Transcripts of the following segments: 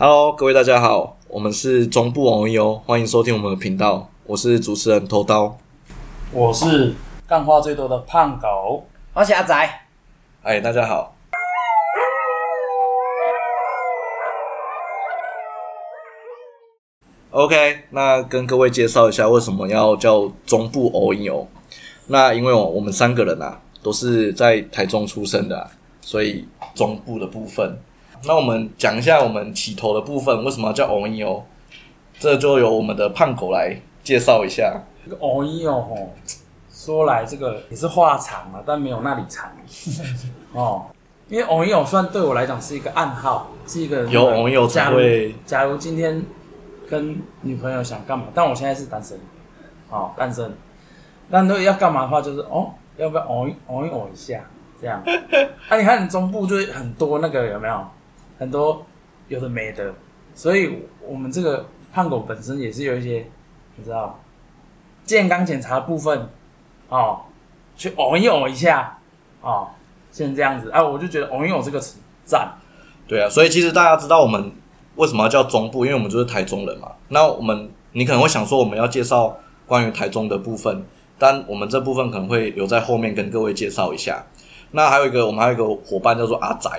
Hello，各位大家好，我们是中部网友，欢迎收听我们的频道，我是主持人头刀。我是干话最多的胖狗，我是阿仔，哎，大家好。OK，那跟各位介绍一下为什么要叫中部偶影哦。那因为我我们三个人啊都是在台中出生的啊、所以中部的部分。那我们讲一下我们起头的部分，为什么要叫偶影哦？这就由我们的胖狗来介绍一下。这个偶一哦吼，说来这个也是话长啊，但没有那里长 哦。因为偶一哦，算对我来讲是一个暗号，是一个有偶友才假如会假如今天跟女朋友想干嘛，但我现在是单身，哦，单身。那如果要干嘛的话，就是哦，要不要偶一偶一偶一下这样？啊，你看你中部就很多那个有没有？很多有的没的，所以我们这个胖狗本身也是有一些，你知道，健康检查部分哦，去偶一偶一下哦，现在这样子啊，我就觉得偶一偶这个词赞，对啊，所以其实大家知道我们为什么要叫中部，因为我们就是台中人嘛。那我们你可能会想说，我们要介绍关于台中的部分，但我们这部分可能会留在后面跟各位介绍一下。那还有一个，我们还有一个伙伴叫做阿仔，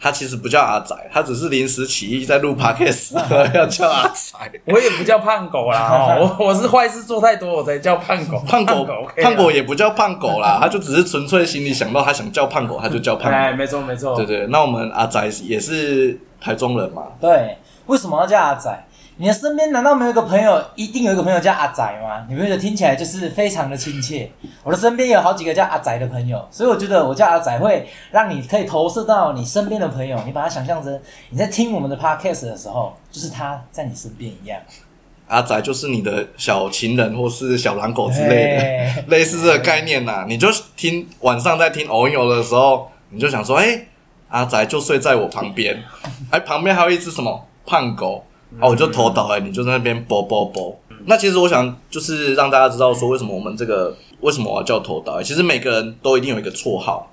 他其实不叫阿仔，他只是临时起意在录 podcast 要叫阿仔。我也不叫胖狗啦，哦，我我是坏事做太多，我才叫胖狗，胖狗，胖狗也不叫胖狗啦，他就只是纯粹心里想到他想叫胖狗，他就叫胖哎，狗。没错没错，对对，那我们阿仔也是台中人嘛，对，为什么要叫阿仔？你的身边难道没有一个朋友，一定有一个朋友叫阿仔吗？你不觉得听起来就是非常的亲切？我的身边有好几个叫阿仔的朋友，所以我觉得我叫阿仔会让你可以投射到你身边的朋友，你把他想象成你在听我们的 podcast 的时候，就是他在你身边一样。阿仔就是你的小情人或是小狼狗之类的，哎类似这个概念呐、你就听晚上在听偶有的时候，你就想说，哎、阿仔就睡在我旁边，哎，旁边还有一只什么胖狗，啊，我就头倒哎、你就在那边啵啵啵。那其实我想就是让大家知道说，为什么我们这个为什么我要叫头倒、其实每个人都一定有一个绰号，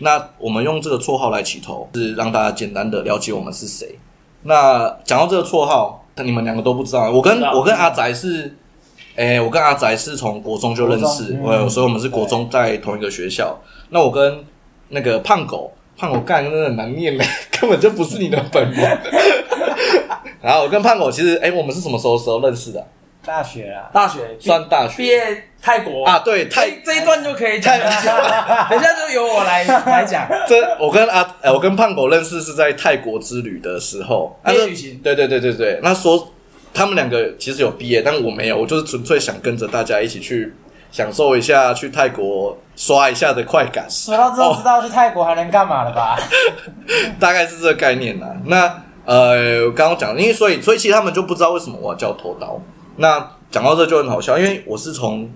那我们用这个绰号来起头，是让大家简单的了解我们是谁。那讲到这个绰号，你们两个都不知道，我跟我跟阿宅是，诶、我跟阿宅是从国中就认识，所以我们是国中在同一个学校。那我跟那个胖狗，胖狗干真的很难念嘞，根本就不是你的本名。然后我跟胖狗其实，诶、我们是什么时候时候认识的？啊、大学啊，大学算大学。毕业泰国。啊？对，泰这这一段就可以讲 等一下就由我来来讲。这我跟阿呃，我跟胖狗认识是在泰国之旅的时候，毕业那旅行。对对对对对，那说他们两个其实有毕业，但我没有，我就是纯粹想跟着大家一起去享受一下去泰国刷一下的快感，说到这都知道去泰国还能干嘛了吧？大概是这个概念啦。那呃，刚刚讲，因为所以所以其实他们就不知道为什么我要叫头刀。那讲到这就很好笑，因为我是从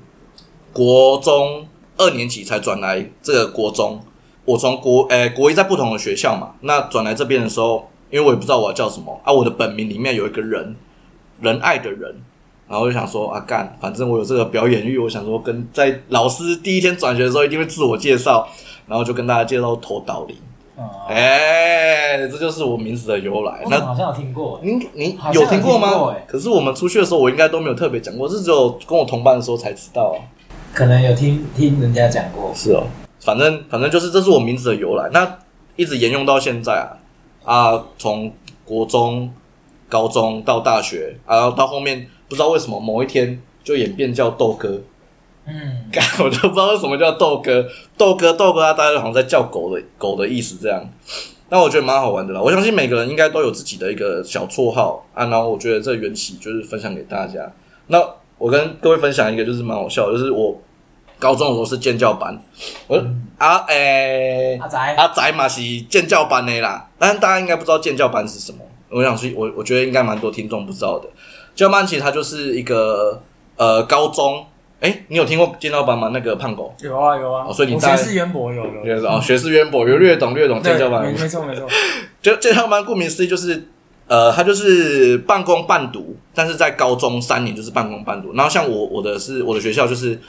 国中二年级才转来这个国中，我从国诶、国一在不同的学校嘛，那转来这边的时候，因为我也不知道我要叫什么啊，我的本名里面有一个人，仁爱的人。然后就想说啊，干，反正我有这个表演欲，我想说跟在老师第一天转学的时候一定会自我介绍，然后就跟大家介绍头岛林。嗯，哎、这就是我名字的由来。那好像有听过？您您有听过吗？可是我们出去的时候，我应该都没有特别讲过，是只有跟我同伴的时候才知道、啊。可能有听听人家讲过。是哦，反正反正就是这是我名字的由来，那一直沿用到现在啊啊，从国中、高中到大学啊，到后面不知道为什么某一天就演变叫豆哥，嗯，干我都不知道为什么叫豆哥，豆哥豆哥啊，大家好像在叫狗的狗的意思这样。那我觉得蛮好玩的啦，我相信每个人应该都有自己的一个小绰号啊，然后我觉得这缘起就是分享给大家。那我跟各位分享一个就是蛮好笑的，就是我高中的时候是建教班，我、啊诶、阿仔，阿仔嘛是建教班的啦，但是大家应该不知道建教班是什么。我想去，我我觉得应该蛮多听众不知道的。教班其实它就是一个呃高中，哎、你有听过建教班吗？那个胖狗，有啊有啊，哦所以你大学识渊博有有就是哦，学识渊博，有略懂略懂建对教班没。没错没错，就建教班顾名思义就是，呃，他就是半工半读，但是在高中三年就是半工半读。然后像我我的是我的学校就是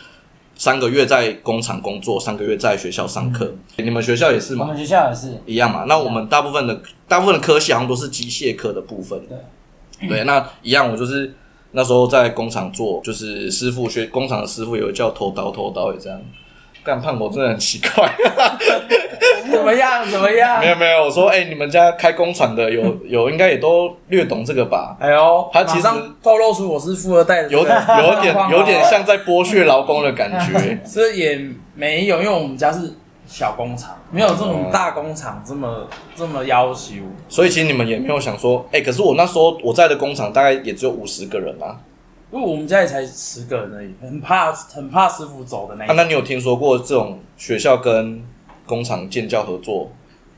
三个月在工厂工作，三个月在学校上课。你们学校也是吗？我们学校也是，一样嘛。那我们大部分的大部分的科系好像都是机械科的部分。对，对，那一样，我就是那时候在工厂做，就是师傅学工厂的师傅有叫偷刀，偷刀也这样。干胖狗真的很奇怪，怎么样？怎么样没？有没有，我说哎、你们家开工厂的有 有应该也都略懂这个吧？哎呦，他其实透露出我是富二代的这个有有点有点像在剥削劳工的感觉。这也没有，因为我们家是小工厂，没有这种大工厂这么这么要求。所以其实你们也没有想说，哎、可是我那时候我在的工厂大概也只有五十个人啊。因为我们家也才十个人而已，很怕很怕师傅走的那一啊，种。那你有听说过这种学校跟工厂建教合作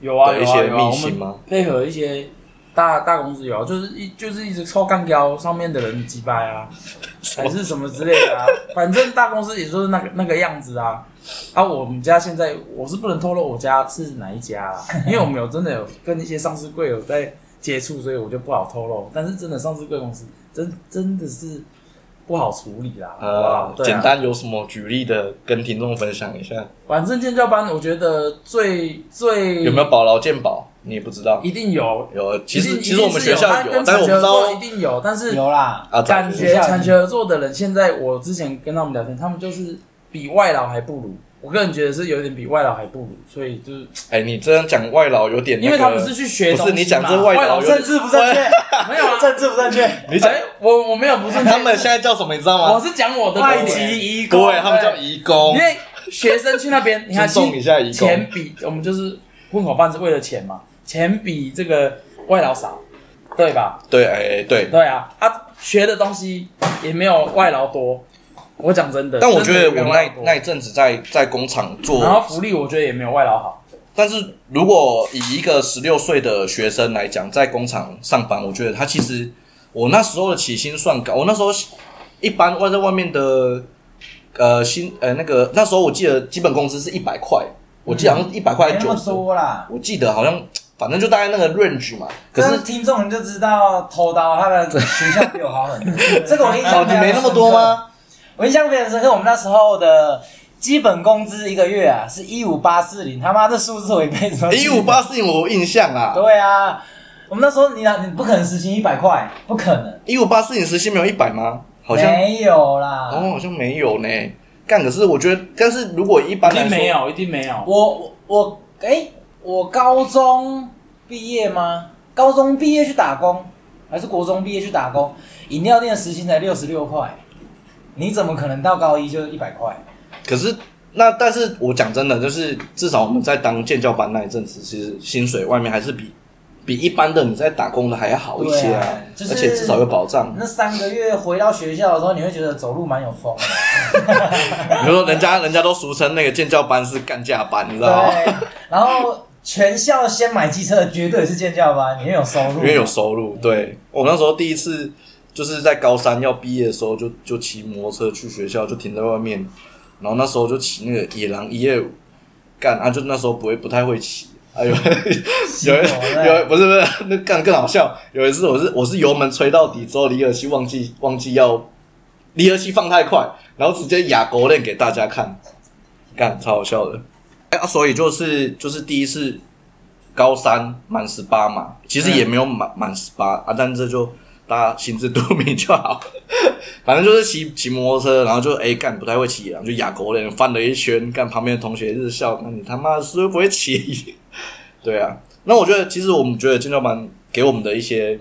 有啊有啊一些有啊，我们秘辛吗？配合一些大大公司有啊，就是一就是一直抽干胶上面的人击败啊，还是什么之类的啊，反正大公司也就是那个那个样子啊。啊，我们家现在我是不能透露我家是哪一家啦，因为我们有真的有跟一些上市柜有在接触，所以我就不好透露。但是真的上市贵公司真真的是不好处理啦，好不好呃？，啊简单有什么举例的跟听众分享一下？反正建教班，我觉得最最有没有保劳健保？你也不知道。一定有，有，其实其实我们学校有，跟但是我不知道。一定有，但是有啦，啊，感在觉产学合作的人，现在我之前跟他们聊天，他们就是比外劳还不如。我个人觉得是有点比外劳还不如，所以就是哎，你这样讲外劳有点那个，因为他们是去学不东西嘛，是你讲这外劳有点政治不正确，没有啊？政治不正确，你讲。哎，我我没有不正确，他们现在叫什么？你知道吗？我是讲我的外籍移工，对，他们叫移工。因。为学生去那边，你看送一下移工。钱比我们就是混口饭是为了钱嘛，钱比这个外劳少，对吧？对，哎，对。对啊，他，学的东西也没有外劳多。我讲真的，但我觉得真的我没有外劳多那那一阵子在在工厂做，然后福利我觉得也没有外劳好。但是如果以一个十六岁的学生来讲，在工厂上班，我觉得他其实我那时候的起薪算高。我那时候一般外在外面的呃薪呃那个那时候我记得基本工资是一百块，我记得好像一百块没那么九十，多啦。我记得好像反正就大概那个 range 嘛。可是听众你就知道偷刀他的学校比我好很多，这个我印哦，象你没那么多？吗？我印象非常深刻，我们那时候的基本工资一个月啊是一五八四零，他妈这数字我一辈子一五八。四零我有印象啊，对啊，我们那时候你哪你不可能实行一百块，不可能，一五八四零时薪没有一百吗？好像没有啦。哦，好像没有呢。干，可是我觉得，但是如果一般一来说，定没有，一定没有。我我我哎、我高中毕业吗？高中毕业去打工，还是国中毕业去打工？饮料店时薪才六十六块，你怎么可能到高一就一百块？可是那但是我讲真的，就是至少我们在当建教班那一阵子，其实薪水外面还是比比一般的你在打工的还要好一些啊，啊就是而且至少有保障。那三个月回到学校的时候，你会觉得走路蛮有风的。比如说人家人家都俗称那个建教班是干架班，你知道吗？然后全校先买机车的绝对是建教班，因为有收入，因为有收入。对我那时候第一次就是在高三要毕业的时候就，就骑摩托车去学校，就停在外面，然后那时候就骑那个野狼一夜五干，啊，就那时候不会不太会骑。哎呦，有一有不是不是，那干更好笑。有一次我是我是油门吹到底之后，离合器忘记忘记要离合器放太快，然后直接哑狗链给大家看，干超好笑的。哎、啊，所以就是就是第一次高三满十八嘛，其实也没有满满十八啊，但这就大家心知肚明就好。反正就是骑骑摩托车，然后就哎干不太会骑，然后就哑口脸翻了一圈，干旁边的同学日笑，那你他妈是不是不会骑？对啊，那我觉得其实我们觉得建教班给我们的一些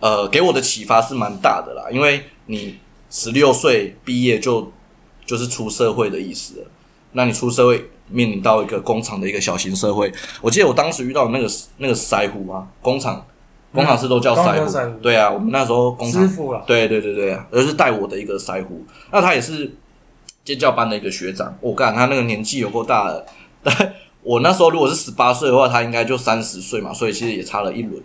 呃给我的启发是蛮大的啦，因为你十六岁毕业就就是出社会的意思了。那你出社会面临到一个工厂的一个小型社会，我记得我当时遇到那个那个腮胡啊，工厂工厂是都叫腮胡，胡对啊，我们那时候工厂师傅了，对对对对啊，而是带我的一个腮胡，那他也是尖教班的一个学长，我干他那个年纪有够大了，但 我那时候如果是十八岁的话，他应该就三十岁嘛，所以其实也差了一轮。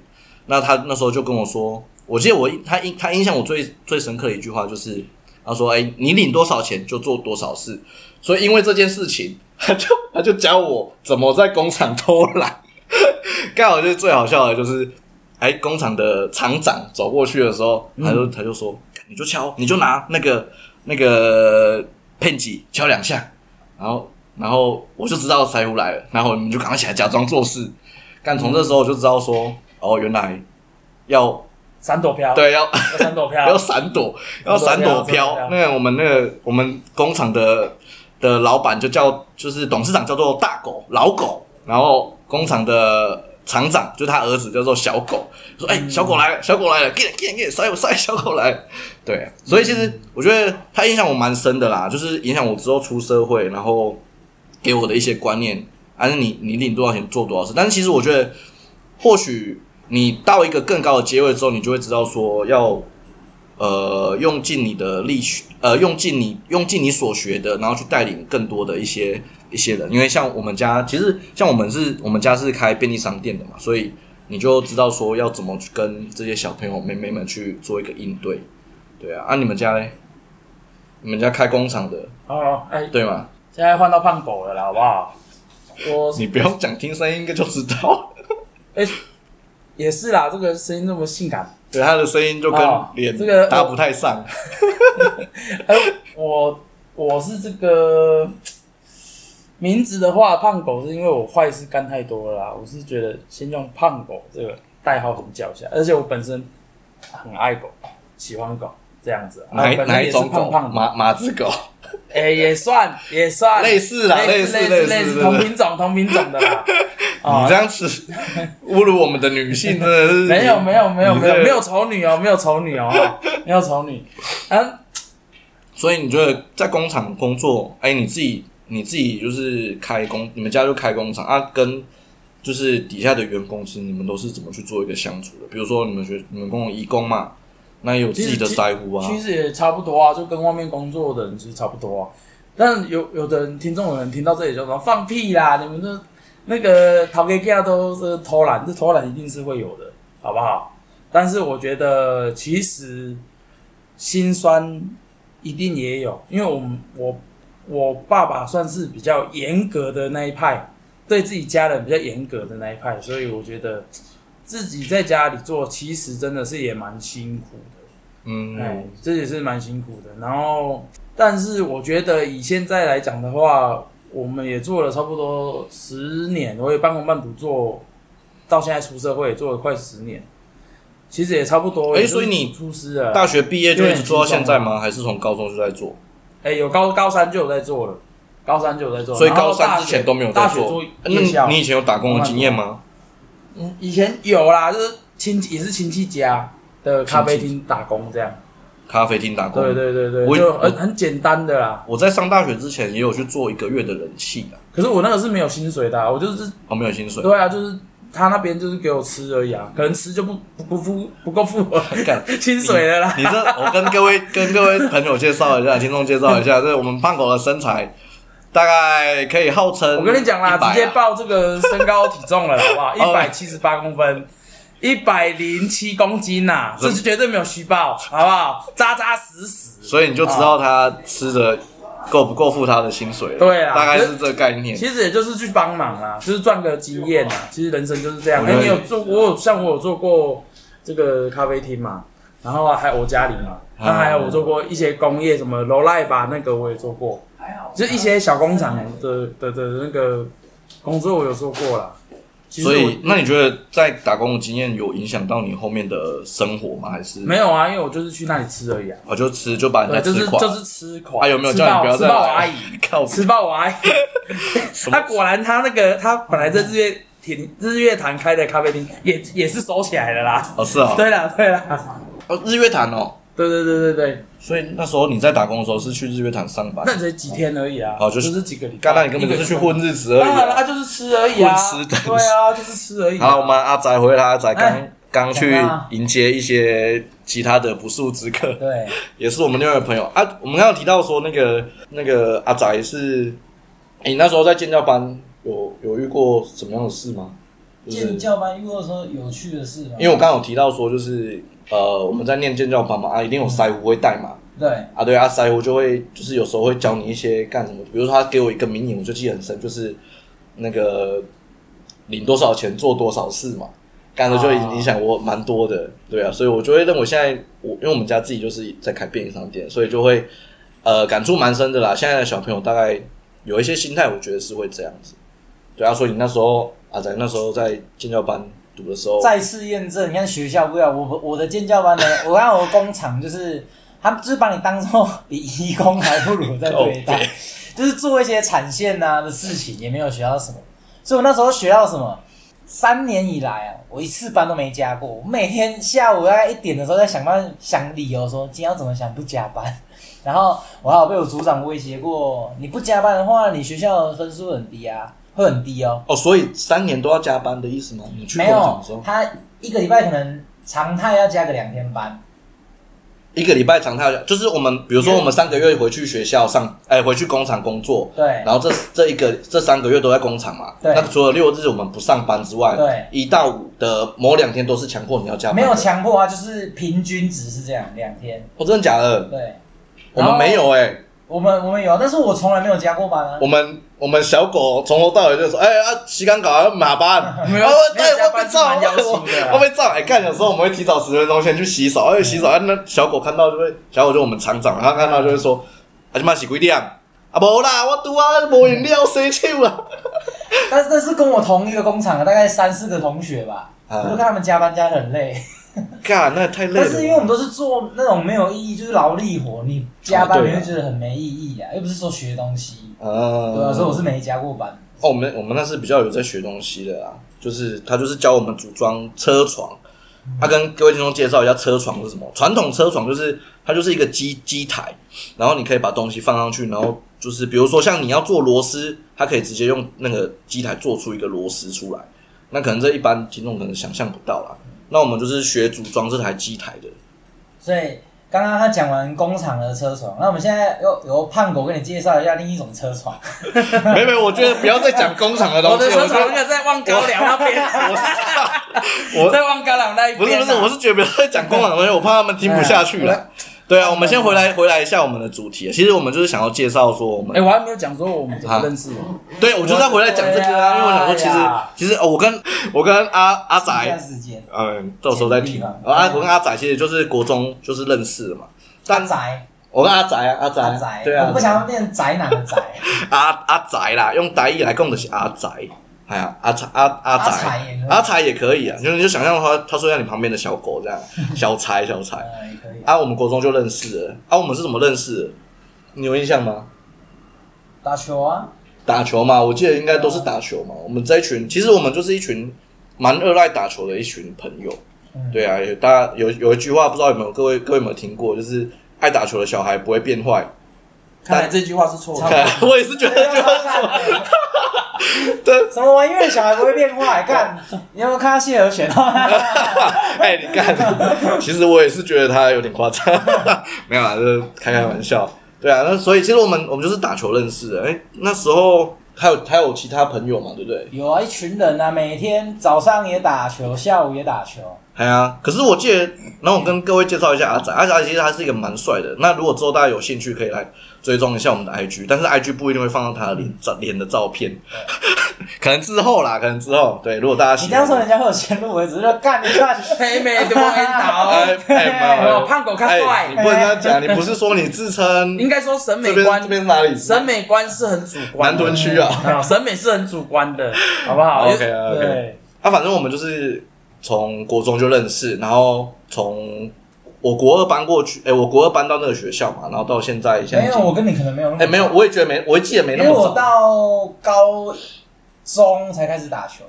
那他那时候就跟我说，我记得我他印他印象我最最深刻的一句话就是，他说：“哎、你领多少钱就做多少事。”所以因为这件事情，他就他就教我怎么在工厂偷懒。刚好就是最好笑的就是，哎，工厂的厂长走过去的时候，他就、他就说：“你就敲，你就拿那个那个片几敲两下，然后然后我就知道财务来了，然后你们就赶快起来假装做事。干从这时候我就知道说，哦，原来要闪躲飘，对要要闪躲飘，要闪躲，要闪躲飘。那个我们那个我们工厂的的老板就叫就是董事长叫做大狗老狗，然后工厂的厂长就是他儿子叫做小狗，说哎、小狗来了，小狗来了，给给给塞我塞小狗来了。对，所以其实我觉得他影响我蛮深的啦，就是影响我之后出社会，然后给我的一些观念，还是你你领多少钱做多少事。但是其实我觉得，或许你到一个更高的阶位之后，你就会知道说要呃用尽你的力学，呃用尽你用尽你所学的，然后去带领更多的一些一些人。因为像我们家，其实像我们是我们家是开便利商店的嘛，所以你就知道说要怎么去跟这些小朋友妹妹们去做一个应对。对啊，啊你们家嘞？你们家开工厂的哦，哎，对吗？现在换到胖狗了啦，好不好？我你不用讲，听声音应该就知道。哎也是啦，这个声音那么性感，对他的声音就跟哦脸这个搭不太上。哎，我我是这个名字的话，胖狗是因为我坏事干太多了啦，我是觉得先用胖狗这个代号很叫一下，而且我本身很爱狗，喜欢狗这样子啊，哪一哪一种狗？胖胖的，马马子狗。哎、也算也算类似啦类似类似类类似同品种同品种的啦。哦 你这样子侮辱我们的女性，真的是 没有没有没有没有没有丑女哦，没有丑女哦，没有丑女。啊，所以你觉得在工厂工作，哎，你自己你自己就是开工，你们家就开工厂啊，跟就是底下的员工，其实你们都是怎么去做一个相处的？比如说你们学你们工义工嘛，那有自己的在乎啊，其实也差不多啊，就跟外面工作的人其实差不多啊。但有有的人听众有人听到这里就说放屁啦，你们这那个逃给家都是偷懒，这偷懒一定是会有的，好不好？但是我觉得其实心酸一定也有，因为我们我我爸爸算是比较严格的那一派，对自己家人比较严格的那一派，所以我觉得自己在家里做，其实真的是也蛮辛苦的。嗯哎嗯，，这也是蛮辛苦的。然后，但是我觉得以现在来讲的话，我们也做了差不多十年，我也半工半读做，到现在出社会也做了快十年，其实也差不多。哎所以你出师了，大学毕业就一直做到现在吗？还是从高中就在做？哎、有高高三就有在做了，高三就有在做，所以高三之前都没有在做大学做。那夜校你你以前有打工的经验吗？嗯，以前有啦，就是亲戚也是亲戚家的咖啡厅打工这样。咖啡厅打工。对对对对，我就很很简单的啦。我在上大学之前也有去做一个月的人气的，可是我那个是没有薪水的啊、我就是哦，没有薪水。对啊，就是他那边就是给我吃而已啊，可能吃就不不不付不够付 薪水的啦。你这，我跟各位跟各位朋友介绍一下，听众介绍一下，这是我们胖狗的身材，大概可以号称、我跟你讲啦，100啊直接报这个身高体重了，好不好？一哦百七十八公分，一百零七公斤呐、这是绝对没有虚报，好不好？扎扎实实。所以你就知道他吃的够不够付他的薪水了。对啊大概是这个概念。其实也就是去帮忙啦，就是赚个经验啦。其实人生就是这样。哎、你有做？我有像我有做过这个咖啡厅嘛，然后还有我家里嘛，啊那还有我做过一些工业，什么楼赖吧，那个我也做过，就是一些小工厂的的的那个工作我有做过啦。其实所以，那你觉得在打工的经验有影响到你后面的生活吗？还是没有啊，因为我就是去那里吃而已啊。我就吃就把人对，家吃垮？就是就是吃垮。啊，有没有叫你不要再吃爆我阿姨？靠吃爆我阿姨。他果然，他那个他本来在日月亭日月潭开的咖啡厅，也也是收起来了啦。哦，是啊，对啦，对啦，哦，日月潭哦。对对对对对，所以那时候你在打工的时候是去日月潭上班，那才几天而已啊，哦就就是是几个礼拜。刚才你根本就是去混日子而已当然了，他啊。就是吃而已啊，混吃的对啊，就是吃而已啊。好，我们阿仔回来，阿仔刚哎刚去讲啊迎接一些其他的不速之客。对，也是我们另外一个朋友啊。我们刚刚有提到说，那个那个阿仔是，诶你那时候在建教班有有遇过什么样的事吗？就是建教班遇过说有趣的事吗？因为我刚刚有提到说，就是呃，我们在念建教班嘛，啊，一定有腮胡会带嘛，对，啊，对啊，腮胡就会就是有时候会教你一些干什么，比如说他给我一个名言，我就记得很深，就是那个领多少钱做多少事嘛，干的就影影响我蛮多的，对啊，所以我就会认为现在我因为我们家自己就是在开便利商店，所以就会呃感触蛮深的啦。现在的小朋友大概有一些心态，我觉得是会这样子。对啊，所以你那时候阿仔那时候在建教班读的时候，再次验证，你看学校不一样，我我的建教班呢，我看我的工厂就是，他们就是把你当做比义工还不如在对待 就是做一些产线呐、的事情，也没有学到什么。所以我那时候学到什么？三年以来啊，我一次班都没加过。我每天下午大概一点的时候在想办法想理由说今天要怎么想不加班。然后我还有被我组长威胁过，你不加班的话，你学校的分数很低啊，会很低哦。哦，所以三年都要加班的意思吗？你去没有工厂的时候，，他一个礼拜可能常态要加个两天班，一个礼拜常态就是我们，比如说我们三个月回去学校上，哎，回去工厂工作，对然后这这一个这三个月都在工厂嘛，对那除了六日我们不上班之外，对一到五的某两天都是强迫你要加班的，没有强迫啊，就是平均值是这样，两天。哦，真的假的？对，我们没有哎、我们我们有，但是我从来没有加过班啊我。们我们小狗从头到尾就说，哎啊，洗干搞要马班，没有啊没有加班对 我被照，是蛮要求的啊我被照。哎，看有时候我们会提早十分钟先去洗手，而且洗手，啊那小狗看到就会，小狗就我们厂长，他看到就会说，啊，他妈洗几点？啊，无啦，我拄啊无饮料洗手啊。但是但是跟我同一个工厂的，大概三四个同学吧。啊我就看他们加班加的很累，干，那太累了。但是因为我们都是做那种没有意义，就是劳力活，你加班你会觉得很没意义啊，又不是说学东西，嗯，对啊，所以我是没加过班。哦，我们我们那是比较有在学东西的啦，就是他就是教我们组装车床。他、跟各位听众介绍一下车床是什么。传统车床就是它就是一个机机台，然后你可以把东西放上去，然后就是比如说像你要做螺丝，它可以直接用那个机台做出一个螺丝出来。那可能这一般听众可能想象不到啦。那我们就是学组装这台机台的。所以刚刚他讲完工厂的车床，那我们现在由由胖狗给你介绍一下另一种车床。没有没有，我觉得不要再讲工厂的东西。我的车厂我觉得那个在望高粱那边，我 在望高粱那一边啊。不是不是，我是觉得不要再讲工厂的东西，我怕他们听不下去了。对啊，我们先回来回来一下我们的主题。其实我们就是想要介绍说我们哎，我还没有讲说我们怎么认识的。对，我就是要回来讲这个啊，因为我想说，其实哎其实哦，我跟我跟阿阿仔，嗯，到时候再听。简历吧然后阿我跟阿仔其实就是国中就是认识的嘛。但阿宅，我跟阿仔啊，阿仔，对啊。我不，想要变宅男的宅，阿阿仔啦，用台语来讲的是阿仔。哎呀，阿仔阿阿阿仔财也可以。阿财也可以啊，就是你就想象他他睡在你旁边的小狗这样，小财小财。啊，我们国中就认识了。啊，我们是怎么认识的？你有印象吗？打球啊，打球嘛，我记得应该都是打球嘛。我们这一群，其实我们就是一群蛮热爱打球的一群朋友。嗯对啊，有大家有有一句话，不知道有没有各位各位有没有听过，就是爱打球的小孩不会变坏。看来这句话是错的。我也是觉得这句话是错。对，什么玩意儿？小孩不会变坏？干，你有没有看到谢和弦？哎，你看，其实我也是觉得他有点夸张，没有啦，就是开开玩笑。对啊，那所以其实我们我们就是打球认识的。哎，那时候还有还有其他朋友嘛，对不对？有啊，一群人啊，每天早上也打球，下午也打球。哎呀，可是我记得，然后我跟各位介绍一下阿仔，阿仔其实他是一个蛮帅的。那如果之后大家有兴趣，可以来追踪一下我们的 IG，但是 IG 不一定会放到他的脸照脸的照片，可能之后啦，可能之后。对，如果大家喜欢。你这样说，人家会有先入为主，就干你看，黑妹的我引导哎，哎，没有哦，胖狗看哎，帅。你。不能这样讲，你不是说你自称应该说审美这边观这边是哪里？审美观是很主观南的，屯区啊。啊，审美是很主观的，好不好？OK OK，对，啊，反正我们就是从国中就认识，然后从我国二搬过去，哎，我国二搬到那个学校嘛，然后到现在现在没有，我跟你可能没有那么哎，没有，我也觉得没，我也记得没因为我那么早。到高中才开始打球，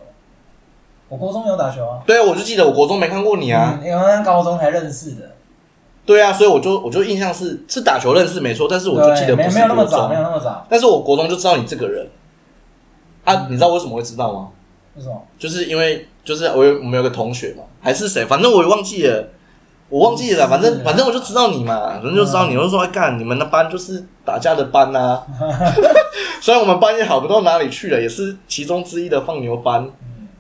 我国中有打球啊，对啊，我就记得我国中没看过你啊。嗯，因为高中才认识的，对啊，所以我就我就印象是是打球认识没错，但是我就记得对，没不是没有那么早，没有那么早，但是我国中就知道你这个人。啊，你知道为什么会知道吗？为什么？就是因为就是我有我们有个同学嘛，还是谁，反正我也忘记了，我忘记了，反正反正我就知道你嘛，反正就知道你，我就说哎干，你们的班就是打架的班呐、虽然我们班也好不到哪里去了，也是其中之一的放牛班，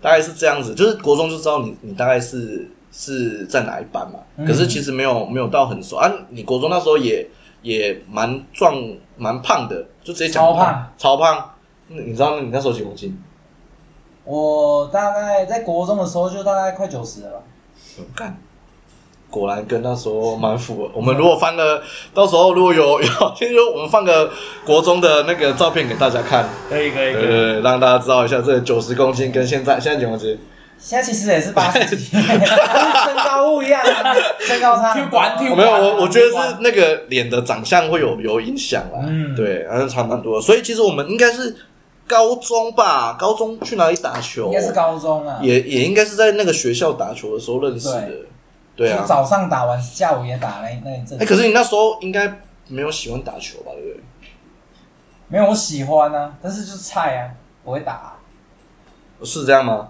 大概是这样子，就是国中就知道你你大概是是在哪一班嘛，嗯。可是其实没有没有到很熟。啊，你国中那时候也也蛮壮蛮胖的，就直接讲超胖。超胖，那你知道你那时候几公斤？我大概在国中的时候就大概快九十了。吧，干，果然跟那时候蛮符合。我们如果翻了，到时候如果有有，先说我们放个国中的那个照片给大家看，可以可以对对对，让大家知道一下这九十公斤跟现在现在几公斤。现在其实也是八十几，身高不一样啊，身高差管去我没有，我我觉得是那个脸的长相会有有影响啦。嗯对，还是差蛮多的。所以其实我们应该是高中吧，高中去哪里打球？应该是高中啊，也也应该是在那个学校打球的时候认识的。对啊，早上打完，下午也打那那一阵哎、。可是你那时候应该没有喜欢打球吧？对不对？没有我喜欢啊，但是就是菜啊，不会打啊。是这样吗？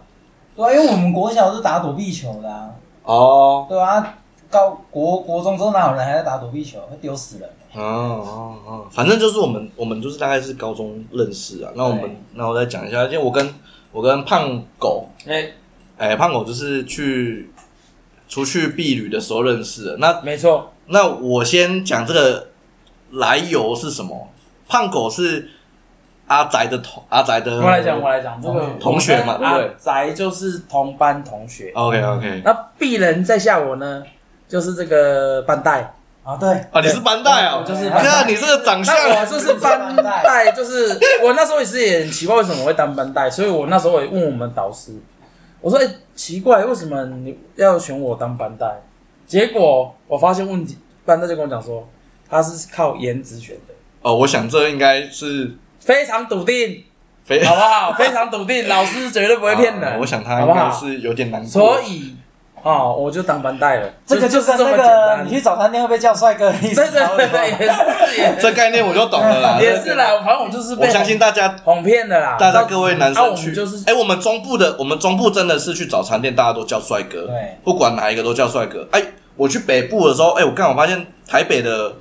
对啊，因为我们国小是打躲避球的啊，哦，对啊，高国国中之后哪有人还在打躲避球，会丢死人。哦哦哦，反正就是我们我们就是大概是高中认识啊。那我们那我再讲一下，因为我跟我跟胖狗，哎，哎、胖狗就是去出去避旅的时候认识的。那没错，那我先讲这个来由是什么？胖狗是阿宅的同阿宅的，我来讲，我来讲这个同学。嘛阿对不对？宅就是同班同学，OK OK 那鄙人在下我呢，就是这个班带，啊，对，啊，你是班带啊，就是班带。看你这个长相，那我就是班带，就是我那时候也是也很奇怪，为什么我会当班带，所以我那时候也问我们导师，我说：“哎、奇怪，为什么你要选我当班带？”结果我发现问题，班带就跟我讲说，他是靠颜值选的，哦，我想这应该是非常笃定，非好不好？非常笃定，老师绝对不会骗人。啊我想他应？该是有点难过，所以，哦，我就当班带了。这个就就是这么简跟那个单。你去早餐店会被叫帅哥的意思对对差不多。对对，也是也这概念我就懂了啦。也是啦，反正我就是被我相信大家哄骗的啦。大家各位男啊，我生去，们就是哎、我们中部的，我们中部真的是去早餐店，大家都叫帅哥，对，不管哪一个都叫帅哥。哎、我去北部的时候，哎、我刚好发现台北的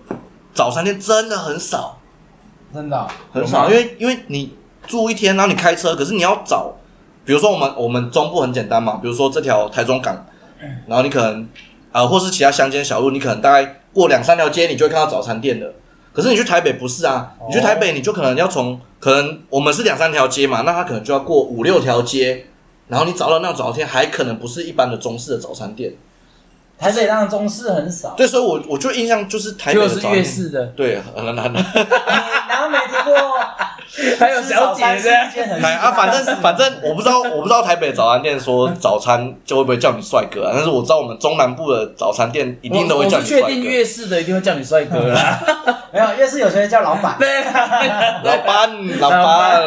早餐店真的很少，真的哦很少，因为因为你住一天，然后你开车，可是你要找，比如说我们我们中部很简单嘛，比如说这条台中港，然后你可能呃，或是其他乡间小路，你可能大概过两三条街，你就会看到早餐店的。可是你去台北不是啊，你去台北你就可能要从可能我们是两三条街嘛，那他可能就要过五六条街，然后你找到那种早餐店，还可能不是一般的中式的早餐店。台北当然中式很少，对，所以我我就印象就是台北是的早餐店，粤式的，对，很难的。你难道没听过？还有小姐吃早餐是一件很哎啊，反正反正我不知道，我不知道台北早餐店说早餐就会不会叫你帅哥啊？但是我知道我们中南部的早餐店一定都我会叫我是确定你帅哥。粤式的一定会叫你帅哥啦。没有，粤式有些人叫老板。对，老板，老老板，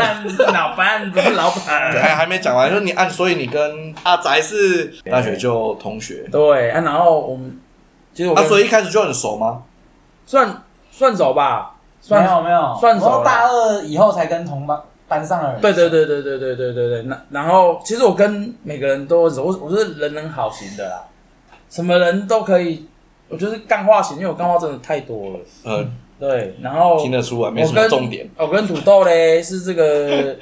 老板，不是老对板。还还没讲完，就是你按，所以你跟阿宅是大学就同学，对啊，然后我们其实我啊，跟所以一开始就很熟吗？算算熟吧，没算有没有，算熟了我大二以后才跟同班班上的人。对对对对对对对对对，那然后其实我跟每个人都很熟，我我是人人好型的啦，什么人都可以，我就是干话型，因为我干话真的太多了。嗯，对，然后听得出来，没什么重点。我跟土豆嘞是这个，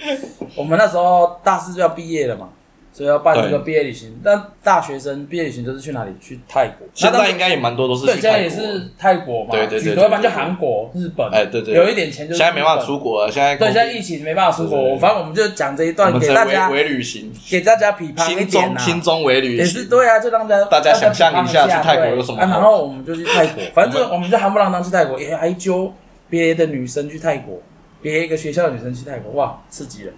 我们那时候大四就要毕业了嘛，所以要办这个对毕业旅行。但大学生毕业旅行都是去哪里？去泰国。现在应该也蛮多都是对，去现在也。是泰国嘛，对对对举头一般就韩国、日本，哎，对对，有一点钱就是现在没办法出国了，现在本。对，现在疫情没办法出国，反正我们就讲这一段给大家微微旅行，给大家批判一心点呐。中心中微旅也是对啊，就让大家大家想象一下去泰国有什么啊然后我们就去泰国，反正就我们就含不啷当去泰国，也还揪别的女生去泰国，别一个学校的女生去泰国，哇，刺激了。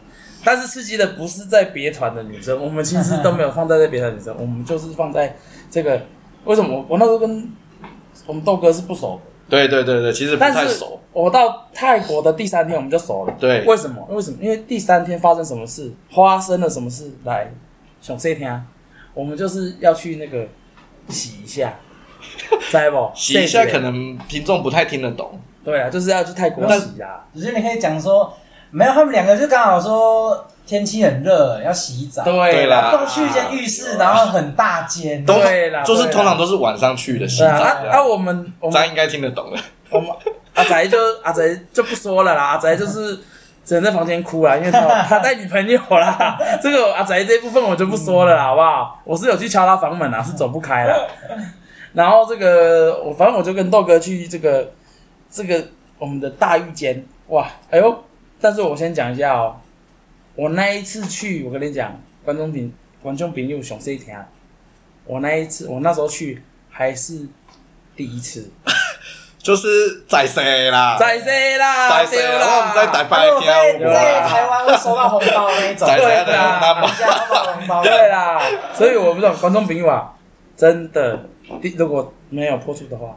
但是刺激的不是在别团的女生，我们其实都没有放在在别的女生，我们就是放在这个。为什么我我那时候跟我们豆哥是不熟的，对对对对，其实不但是太熟。我到泰国的第三天我们就熟了。对为什么？为什么？因为第三天发生什么事，发生了什么事？来，想这一天啊，我们就是要去那个洗一下，知不？洗一下洗可能听众不太听得懂，对啊，就是要去泰国洗啊。只是你可以讲说，没有，他们两个就刚好说天气很热，要洗澡，对啦都去一间浴室，然后很大间，通对啦常就是通常都是晚上去的洗澡，啊啊，我们我们这样应该听得懂的。我们阿宅就阿宅就不说了啦，阿宅就是只能在房间哭啦，因为他他带女朋友啦。这个阿宅这一部分我就不说了啦，好不好？我是有去敲他房门啊，是走不开啦。然后这个我反正我就跟豆哥去这个这个我们的大浴间，哇，哎呦！但是我先讲一下哦，我那一次去，我跟你讲，观众朋观众朋友熊 C 听，我那一次我那时候去还是第一次？就是在谁啦？在谁啦？在谁？我们在台湾会收到红包的那一种，在谁对的啦那么人家收到红包，对啦，所以我不知道观众朋友啊，真的，第如果没有破处的话，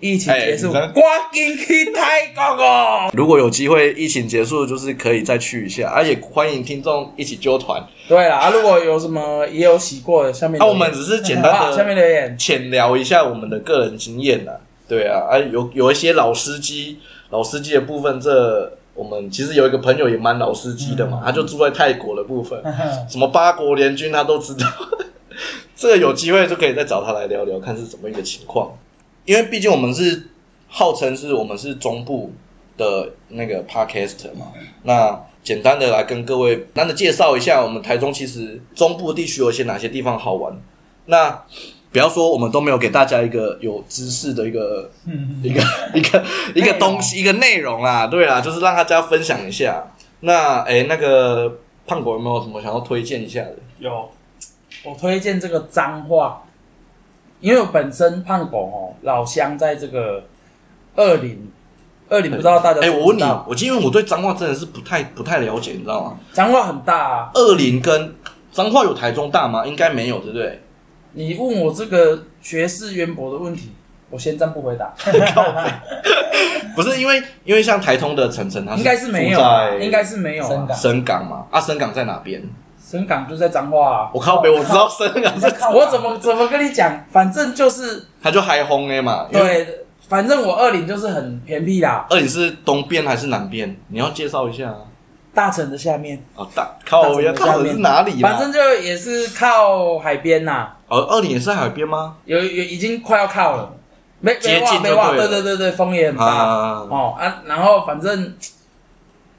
疫情结束，赶紧去泰国哦。如果有机会，疫情结束，就是可以再去一下，而且欢迎听众一起揪团。对啦，啊，如果有什么也有洗过的，下面那、留言我们只是简？单下面的留言。浅聊一下我们的个人经验呐。对啊，啊有有一些老司机，老司机的部分，这我们其实有一个朋友也蛮老司机的嘛，他就住在泰国的部分，什么八国联军他都知道。这个有机会就可以再找他来聊聊，看是怎么一个情况。因为毕竟我们是号称是我们是中部的那个 podcast 嘛，那简单的来跟各位简单的介绍一下，我们台中其实中部地区有一些哪些地方好玩。那不要说我们都没有给大家一个有知识的一个一个一个一个东西一个内容啦，对啦，就是让大家分享一下。那哎、那个胖狗有没有什么想要推荐一下的？有，我推荐这个脏话，因为我本身胖狗哦，老乡在这个二林，二林不知道大家哎、知不我问你我因为我对彰化真的是不太不太了解，你知道吗？彰化很大啊。二林跟彰化有台中大吗？应该没有，对不对？你问我这个学识渊博的问题，我先暂不回答，不是因为因为像台通的晨晨，他应该是没有住啊，在应该是没有啊。深港深港嘛？啊，深港在哪边？深港就在彰化啊。我靠北，我知道深港在，我怎么怎么跟你讲？反正就是他就嗨轰的嘛。对，反正我二林就是很偏僻啦，二林是东边还是南边？你要介绍一下啊。大城的下面，哦，大靠靠的是哪里？反正就也是靠海边呐，哦，二林也是在海边吗？有有已经快要靠了，没接近没忘没忘，对对对对对，风也很大啊，哦啊，然后反正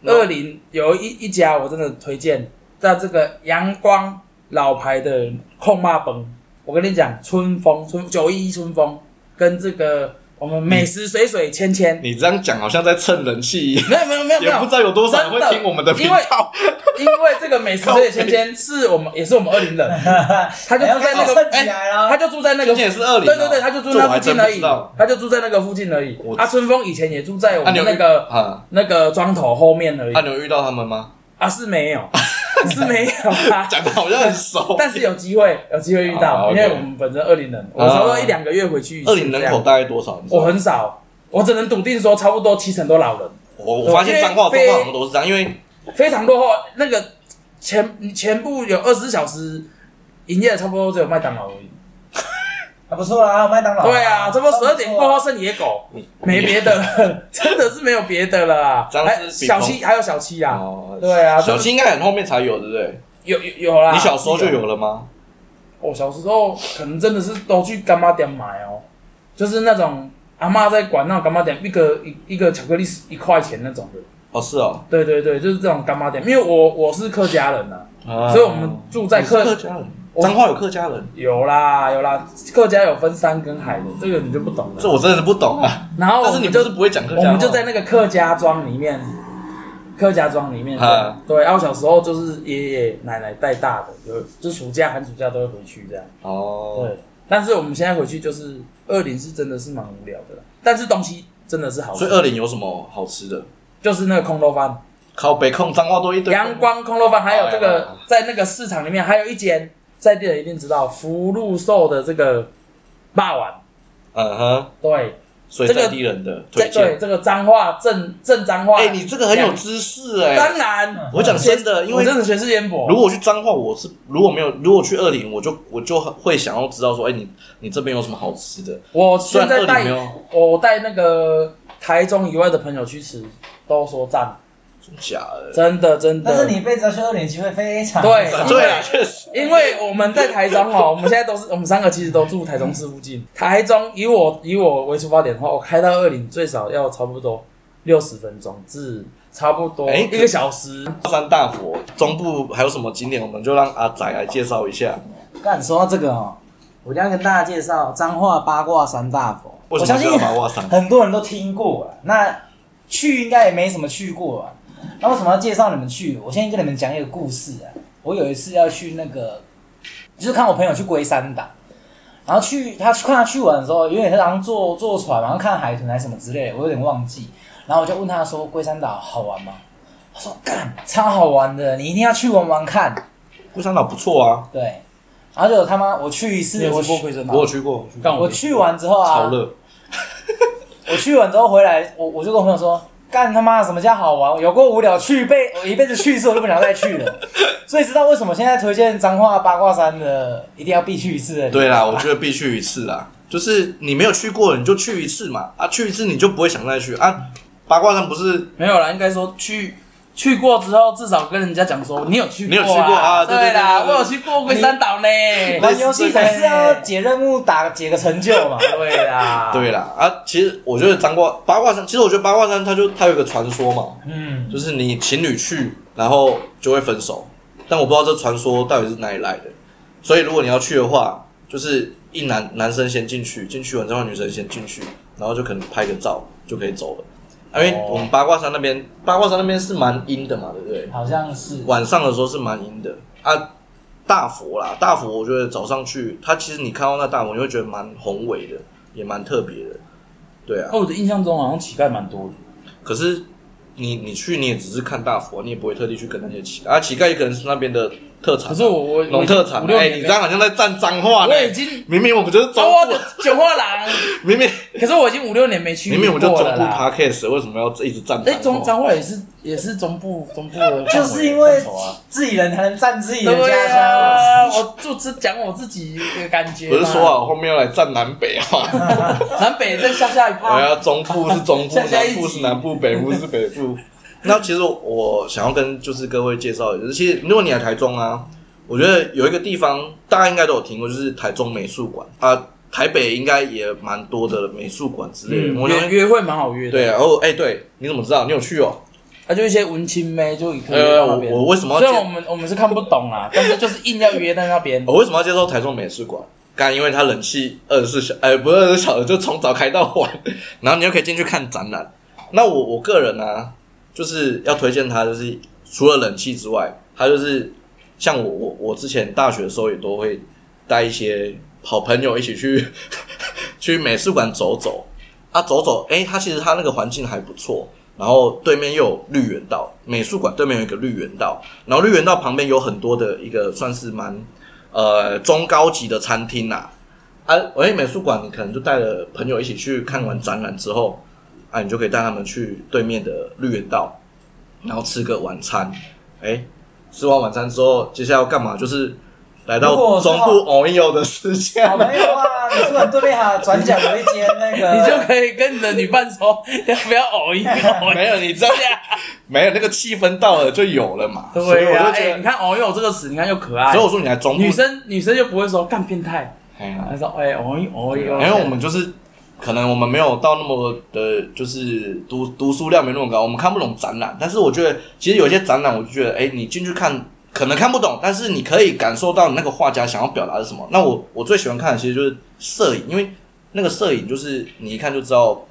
二林有一一家我真的推荐，在这个阳光老牌的控骂本，我跟你讲，春风春九一一春风跟这个我们美食水水芊芊，你这样讲好像在蹭人气。一样，没有没有没有。没也不知，道有多少人会听我们的频因为道。因为这个美食水水芊芊是我们也是我们二林人，他就住在那个蹭起来了。他就住在那个芊芊也是二零哦对对对，他就住那附近而已。这我还真不知道，他就住在那个附近而已。我。啊，春风以前也住在我啊，你有们那个啊，那个庄头后面而已。啊，。你有遇到他们吗？啊，是没有，是没有啊。讲的好像很熟。但是有机会，有机会遇到，因为我们本身二零人，我差不多一两个月回去一次。二零人口大概多少？我很少，我只能笃定说，差不多七成都老人，我我发现脏话因为脏话好像都是这样，因为非常落后。那个全全部有二十四小时营业，差不多只有麦当劳而已。还不错啦，麦当劳。对啊，这不多十二点过后剩野狗，没别的了，真的是没有别的了还小七还有小七啊，哦，对啊，小七应该很后面才有，对不对？有有有啦。你小时候就有了吗？我小时候可能真的是都去干妈店买哦，就是那种阿妈在管那种干妈店，一个一一个巧克力是一块钱那种的。哦，是哦，对对对，就是这种干妈店。因为我我是客家人呐、啊所以我们住在客客家人，我彰化有客家人，有啦有啦，客家有分山跟海的，这个你就不懂了。这我真的是不懂啊。然后但我们就是是你不不会讲客家话，我们就在那个客家庄里面，客家庄里面啊对。然后小时候就是爷爷奶奶带大的，有就暑假寒暑假都会回去这样。哦，对，但是我们现在回去就是二林是真的是蛮无聊的啦，但是东西真的是好吃。所以二林有什么好吃的？就是那个空肉饭，靠北控脏话多一堆。阳光空肉饭，还有这哎个在那个市场里面还有一间在地人一定知道福禄寿的这个霸碗，嗯哼，对，所以这个在地人的这推荐。对这个脏话正正脏话，哎，你这个很有知识哎。当然，我讲真的，因为我真的学识渊博。如果我去彰化，我是如果没有，如果去二林，我就我就会想要知道说，哎，你你这边有什么好吃的？我虽然现在带二林没有，我带那个台中以外的朋友去吃，都说赞，真假的？真的真的。但是你一辈子要去二年机会非常对对啊，确实。因为我们在台中哦，我们现在都是 我们三个其实都住台中市附近。台中以我以我为出发点的话，我开到二林最少要差不多六十分钟至差不多哎一个小时。三大佛中部还有什么景点，我们就让阿仔来介绍一下。刚说到这个哦，我一定要跟大家介绍彰化八卦山大佛。我相信？很多人都听过了，那去应该也没什么去过啊。那为什么要介绍你们去？我先跟你们讲一个故事啊。我有一次要去那个，就是看我朋友去龟山岛，然后去他去看他去玩的时候，有点像坐坐船，然后看海豚还是什么之类的，我有点忘记。然后我就问他说：“龟山岛好玩吗？”他说：“干，超好玩的，你一定要去玩玩看。龟山岛不错啊，”对，然后就他妈我去一次，我有去过龟山岛？我有去过，干我去完之后啊，超热。我去完之后回来，我我就跟我朋友说，干他妈什么叫好玩？有过无聊，去一辈我 一辈子去一次，我都不想再去了。所以知道为什么现在推荐彰化八卦山的，一定要必去一次的。对啦，我觉得必去一次啦。就是你没有去过，你就去一次嘛。啊，去一次你就不会想再去啊。八卦山不是没有啦，应该说去去过之后，至少跟人家讲说你有去过、你有去过啊对啦，我有去过龟山岛呢。玩游戏才是要 解任务打解个成就嘛。对啦，对啦啊。其实我觉得张卦八卦山，其实我觉得八卦山它就它有一个传说嘛，嗯，就是你情侣去，然后就会分手。但我不知道这传说到底是哪里来的。所以如果你要去的话，就是一男男生先进去，进去完之后女生先进去，然后就可能拍个照就可以走了。因为我们八卦山那边，八卦山那边是蛮阴的嘛，对不对？好像是。晚上的时候是蛮阴的啊。大佛啦，大佛我觉得早上去，它其实你看到那大佛，你会觉得蛮宏伟的，也蛮特别的。对啊，那，我的印象中好像乞丐蛮多的。可是你你去你也只是看大佛，你也不会特地去跟那些乞丐啊。乞丐也可能是那边的特产啊，可是我我农特产哎、你这样好像在站脏话呢我。已经明明我们就是中部九画廊，明明可是我已经五六年没去明明我们就中部过了啦。podcast，为什么要一直站哎，中脏话？也是也是中部中部的 就是因为。自己人才能站自己的对家啊，乡。我就只讲我自己的感觉。不是说好后面要来站南北啊？南北再下下一对趴。啊，中部是中部，下南部是南部，北部是北部。那其实我想要跟就是各位介绍的，就是其实如果你来台中啊，我觉得有一个地方大家应该都有听过，就是台中美术馆啊。台北应该也蛮多的美术馆之类的。嗯我想约约会蛮好约的。对啊，然后哎、对，你怎么知道？你有去哦？啊，就一些文青妹就可以约呃，我。我为什么要虽然我介们我们是看不懂啦，但是就是硬要约在那边。我为什么要接受台中美术馆？刚因为它冷气二十四小，哎、不是二十四小时，就从早开到晚，然后你又可以进去看展览。那我我个人呢、就是要推荐它，就是除了冷气之外，它就是像我我我之前大学的时候也都会带一些好朋友一起去 去美术馆走走啊，走走，哎、它其实它那个环境还不错。然后对面又有绿园道，美术馆对面有一个绿园道，然后绿园道旁边有很多的一个算是蛮呃中高级的餐厅呐、啊。啊，哎，美术馆可能就带了朋友一起去看完展览之后，啊，你就可以带他们去对面的绿园道，然后吃个晚餐。哎，吃完晚餐之后，接下来要干嘛？就是来到中部偶一有的时间好。朋友啊，美术馆对面还有转角有一间那个，你就可以跟你的女伴说，要不要偶一偶一？没有，你知道没有那个气氛到了就有了嘛。所以对呀，哎，我就觉得，你看偶一偶这个词，你看又可爱所以。我说你来中部女生女生就不会说干变态，哎呀她说哎偶一偶一偶一。因为我们就是可能我们没有到那么的，就是读读书量没那么高，我们看不懂展览。但是我觉得，其实有些展览，我就觉得，哎、你进去看可能看不懂，但是你可以感受到你那个画家想要表达的是什么。那我我最喜欢看的其实就是摄影，因为那个摄影就是你一看就知道。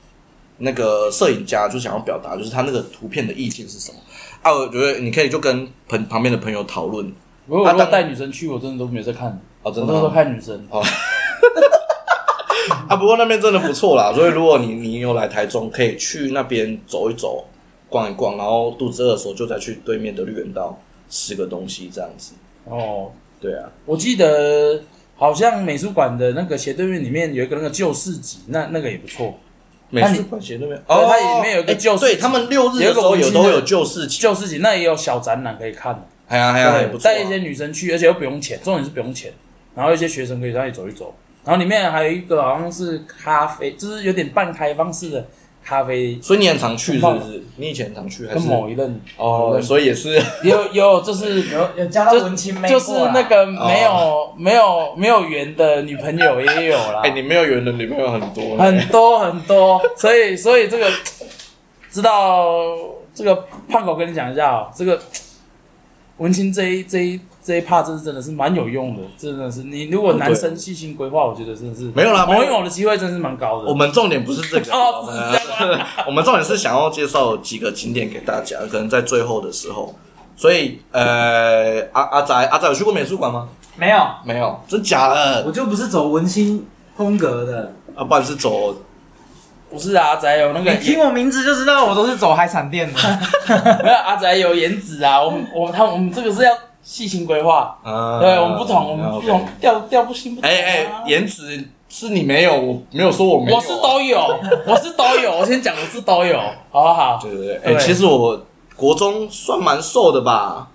那个摄影家就想要表达，就是他那个图片的意境是什么啊？我觉得你可以就跟朋旁边的朋友讨论如果我如果带女生去，我真的都没有在看，哦，真的我 都是看女生。啊，不过那边真的不错啦，所以如果你你有来台中，可以去那边走一走、逛一逛，然后肚子饿的时候就再去对面的绿园道吃个东西，这样子。哦，对啊，我记得好像美术馆的那个斜对面里面有一个那个旧市集，那那个也不错。美术馆斜对面，哦它里面有一个哎旧市对他们六日的时候有都有旧市集，旧市集那也有小展览可以看的，哎呀哎呀，不错啊。带一些女生去，而且又不用钱，重点是不用钱。然后一些学生可以那里走一走，然后里面还有一个好像是咖啡，就是有点半开放式的咖啡，所以你很常去是不是？你以前很常去还跟是？某一任。哦，所以也是。有 有就是有有加到文青妹就是过啦那个没有、没有没有缘的女朋友也有啦，哎，你没有缘的女朋友很多，很多很多，所以所以这个知道这个胖狗跟你讲一下哦，这个文青这一这一这一 part 这是真的是蛮有用的，真的是你如果男生细心规划，我觉得真的是没有啦没有某一某的机会真是蛮高的。我们重点不是这个，哦 我们重点是想要介绍几个景点给大家，可能在最后的时候。所以，呃，阿阿仔阿仔有去过美术馆吗？没有，没有，真假的？我就不是走文青风格的。啊，不然是走不是啊，阿仔有那个你听我名字就知道，我都是走海产店的。没有阿仔有颜值啊，我们我们他我们这个是要细心规划，啊，对我们不同，我们不同调调不清不同啊。哎哎，颜值是你没有，我没有说我没有啊，我是都有，我是都有，我先讲我是都有，好不好？对对对，哎、对其实我国中算蛮瘦的吧？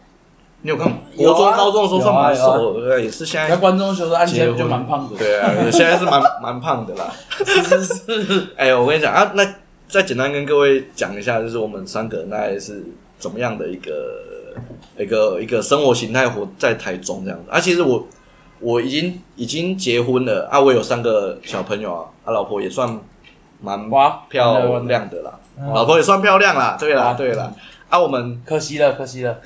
你有看国中、高中的时候算蛮瘦的，对，也是现在在观众就说，按结婚现在就蛮胖的，对啊，现在是蛮 蛮胖的啦。是是是，哎、我跟你讲啊，那再简单跟各位讲一下，就是我们三个人大概是怎么样的一个一个一个生活形态，活在台中这样子。啊，其实我我已经已经结婚了。啊，我有三个小朋友啊，啊，老婆也算蛮，漂亮的啦，嗯老婆也算漂亮啦，对啦啊对啦。啊，我们可惜了，可惜了，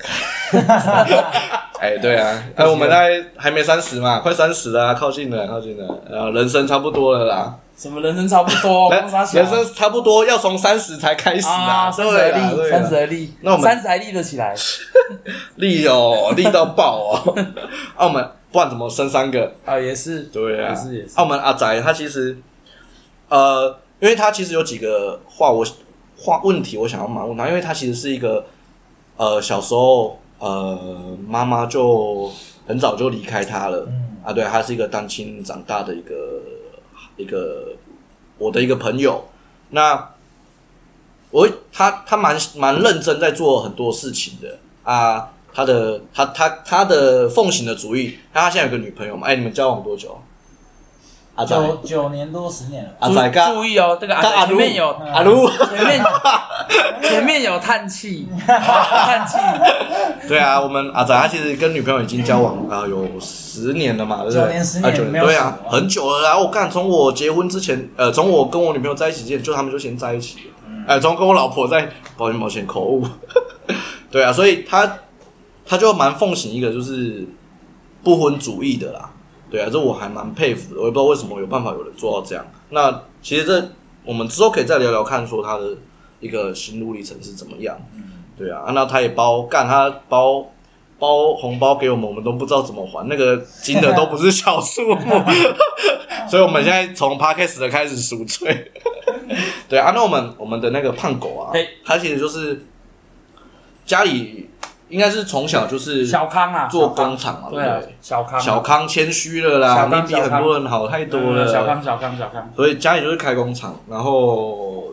哎、对啊，哎、我们大概还没三十嘛，快三十了啊、靠近了，靠近了，呃，人生差不多了啦，什么人生差不多，人生差不不多要从三十才开始啊，三十而立，三十而立，那我们三十还立得起来，立哦，立到爆哦，澳门不然怎么生三个？啊，也是，对啊，也是也是。澳门阿仔他其实，呃，因为他其实有几个话我话问题，我想要马问他，因为他其实是一个呃小时候呃妈妈就很早就离开他了，嗯。啊，对，他是一个单亲长大的一个一个我的一个朋友，那我他他蛮蛮认真在做很多事情的啊，他的他他他的奉行的主义，他现在有个女朋友嘛？哎，你们交往多久？阿仔，九九年多十年了。阿仔跟注意哦，这个阿仔前面有阿鲁，前面 前面有叹气，叹气，对啊，我们阿仔他其实跟女朋友已经交往啊、有十年了嘛，对不对？九年十年啊很久了啊。我干，从我结婚之前，呃，从我跟我女朋友在一起之前，就他们就先在一起了。嗯哎、从跟我老婆在，抱歉抱歉，口误。对啊，所以他他就蛮奉行一个就是不婚主义的啦。对啊，这我还蛮佩服的，我也不知道为什么有办法有人做到这样。那其实这我们之后可以再聊聊看，说他的一个心路历程是怎么样。对啊，啊那他也包干，他包包红包给我们，我们都不知道怎么还，那个金额都不是小数目，所以我们现在从 podcast 的开始赎罪。对啊，那我们我们的那个胖狗啊，他其实就是家里应该是从小就是小康啊，做工厂嘛，对小康，小康谦虚了啦，你比很多人好太多了。嗯小康，小康，小康，所以家里就是开工厂，然后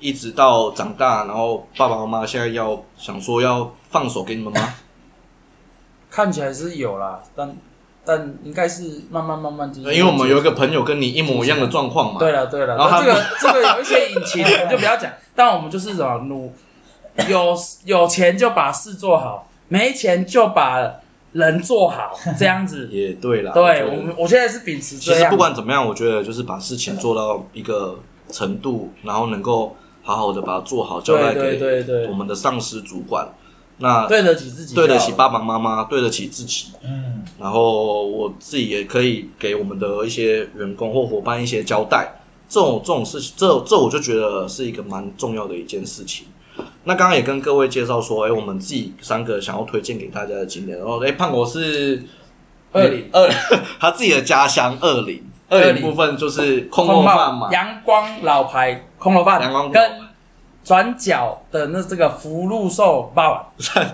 一直到长大，然后爸爸妈妈现在要想说要放手给你们吗？看起来是有啦，但但应该是慢慢慢慢就是，因为我们有一个朋友跟你一模一样的状况嘛。对了对了，然后这个这个有一些隐情，我们就不要讲。但我们就是什么努有有钱就把事做好，没钱就把人做好，这样子。也对啦。对我们，我现在是秉持这样。其实不管怎么样，我觉得就是把事情做到一个程度，然后能够好好的把它做好，交代给我们的上司主管。那对得起自己，对得起。爸爸妈妈，对得起自己。嗯，然后我自己也可以给我们的一些员工或伙伴一些交代。这种这种事情，这这我就觉得是一个蛮重要的一件事情。那刚刚也跟各位介绍说，哎，我们自己三个想要推荐给大家的景点。然后，哎，胖果是二零二，他自己的家乡二零。二二林林部分就是空空肉饭嘛，阳光老牌空楼饭，跟转角的那这个福禄寿霸王，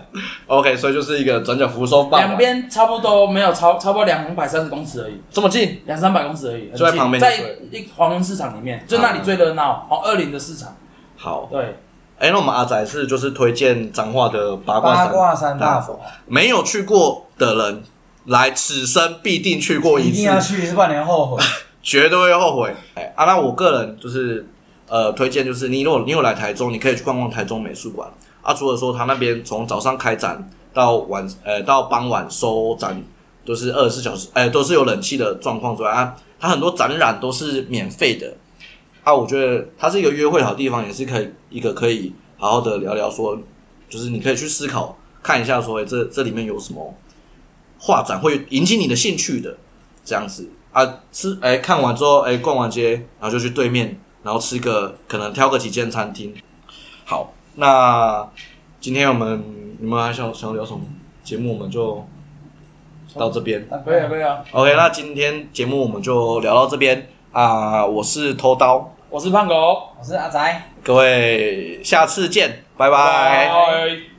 OK，所以就是一个转角扶手棒，两边差不多没有超差不多两百三十公尺而已，这么近，两三百公尺而已，就在旁边在一黄昏市场里面，就那里最热闹。哦，二林的市场，好。对，哎，那我们阿仔是就是推荐彰化的八卦山，八卦山大佛。没有去过的人，来此生必定去过一次。一定，要去，是不然你会后悔。绝对会后悔。哎，啊，那我个人就是呃推荐，就是你如果你有来台中，你可以去逛逛台中美术馆啊。除了说他那边从早上开展到晚呃到傍晚收展，都是二十四小时，哎、都是有冷气的状况之外啊，它很多展览都是免费的啊。我觉得它是一个约会好地方，也是可以一个可以好好的聊聊说，就是你可以去思考看一下说，哎、这这里面有什么画展会引起你的兴趣的这样子啊。吃哎、看完之后哎、逛完街，然后就去对面，然后吃个可能挑个几间餐厅。好，那今天我们你们还想想聊什么节目，我们就到这边。可以啊，可以啊。OK，那今天节目我们就聊到这边啊、我是偷刀，我是胖狗，我是阿宅。各位下次见，拜拜拜。